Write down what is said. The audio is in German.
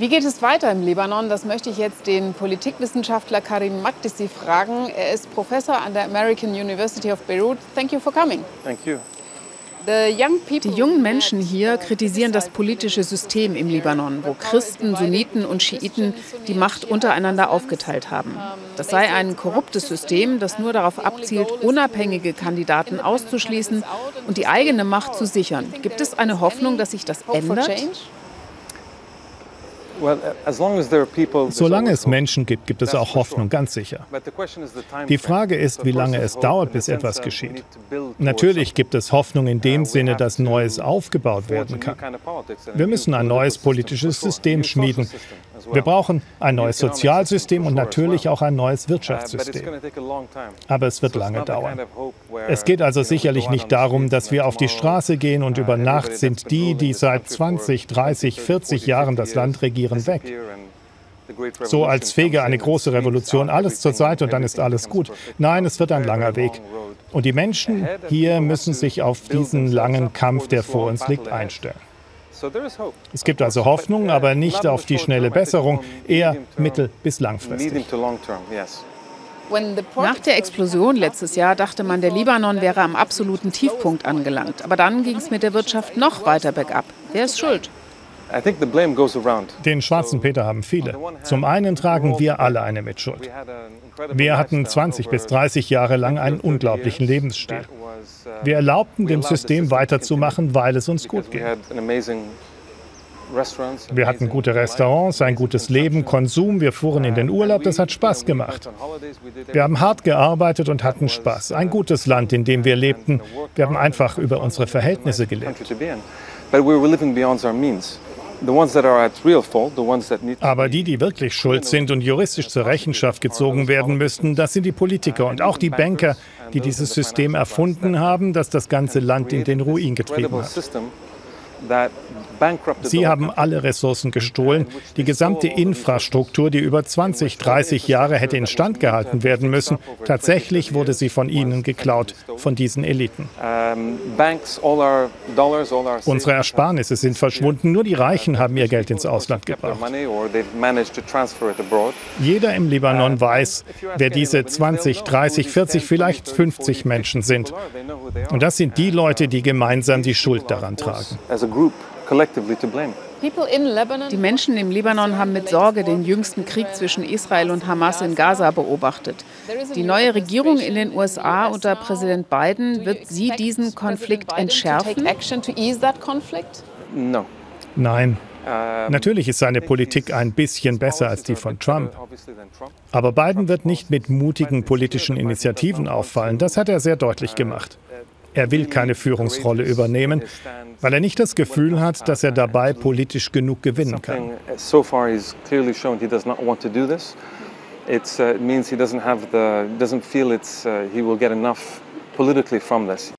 Wie geht es weiter im Libanon? Das möchte ich jetzt den Politikwissenschaftler Karim Makdisi fragen. Er ist Professor an der American University of Beirut. Thank you for coming. Thank you. Die jungen Menschen hier kritisieren das politische System im Libanon, wo Christen, Sunniten und Schiiten die Macht untereinander aufgeteilt haben. Das sei ein korruptes System, das nur darauf abzielt, unabhängige Kandidaten auszuschließen und die eigene Macht zu sichern. Gibt es eine Hoffnung, dass sich das ändert? Solange es Menschen gibt, gibt es auch Hoffnung, ganz sicher. Die Frage ist, wie lange es dauert, bis etwas geschieht. Natürlich gibt es Hoffnung in dem Sinne, dass Neues aufgebaut werden kann. Wir müssen ein neues politisches System schmieden. Wir brauchen ein neues Sozialsystem und natürlich auch ein neues Wirtschaftssystem. Aber es wird lange dauern. Es geht also sicherlich nicht darum, dass wir auf die Straße gehen und über Nacht sind die, die seit 20, 30, 40 Jahren das Land regieren, weg. So als fege eine große Revolution alles zur Seite und dann ist alles gut. Nein, es wird ein langer Weg. Und die Menschen hier müssen sich auf diesen langen Kampf, der vor uns liegt, einstellen. Es gibt also Hoffnung, aber nicht auf die schnelle Besserung, eher mittel- bis langfristig. Nach der Explosion letztes Jahr dachte man, der Libanon wäre am absoluten Tiefpunkt angelangt. Aber dann ging es mit der Wirtschaft noch weiter bergab. Wer ist schuld? Den schwarzen Peter haben viele. Zum einen tragen wir alle eine Mitschuld. Wir hatten 20 bis 30 Jahre lang einen unglaublichen Lebensstil. Wir erlaubten dem System weiterzumachen, weil es uns gut ging. Wir hatten gute Restaurants, ein gutes Leben, Konsum, wir fuhren in den Urlaub, das hat Spaß gemacht. Wir haben hart gearbeitet und hatten Spaß. Ein gutes Land, in dem wir lebten. Wir haben einfach über unsere Verhältnisse gelebt. Aber die, die wirklich schuld sind und juristisch zur Rechenschaft gezogen werden müssten, das sind die Politiker und auch die Banker, die dieses System erfunden haben, das das ganze Land in den Ruin getrieben hat. Sie haben alle Ressourcen gestohlen. Die gesamte Infrastruktur, die über 20, 30 Jahre hätte instand gehalten werden müssen, tatsächlich wurde sie von ihnen geklaut, von diesen Eliten. Unsere Ersparnisse sind verschwunden, nur die Reichen haben ihr Geld ins Ausland gebracht. Jeder im Libanon weiß, wer diese 20, 30, 40, vielleicht 50 Menschen sind. Und das sind die Leute, die gemeinsam die Schuld daran tragen. Die Menschen im Libanon haben mit Sorge den jüngsten Krieg zwischen Israel und Hamas in Gaza beobachtet. Die neue Regierung in den USA unter Präsident Biden, wird sie diesen Konflikt entschärfen? Nein. Natürlich ist seine Politik ein bisschen besser als die von Trump. Aber Biden wird nicht mit mutigen politischen Initiativen auffallen. Das hat er sehr deutlich gemacht. Er will keine Führungsrolle übernehmen, weil er nicht das Gefühl hat, dass er dabei politisch genug gewinnen kann. It uh, means he doesn't have the doesn't feel it's uh, he will get enough politically from this.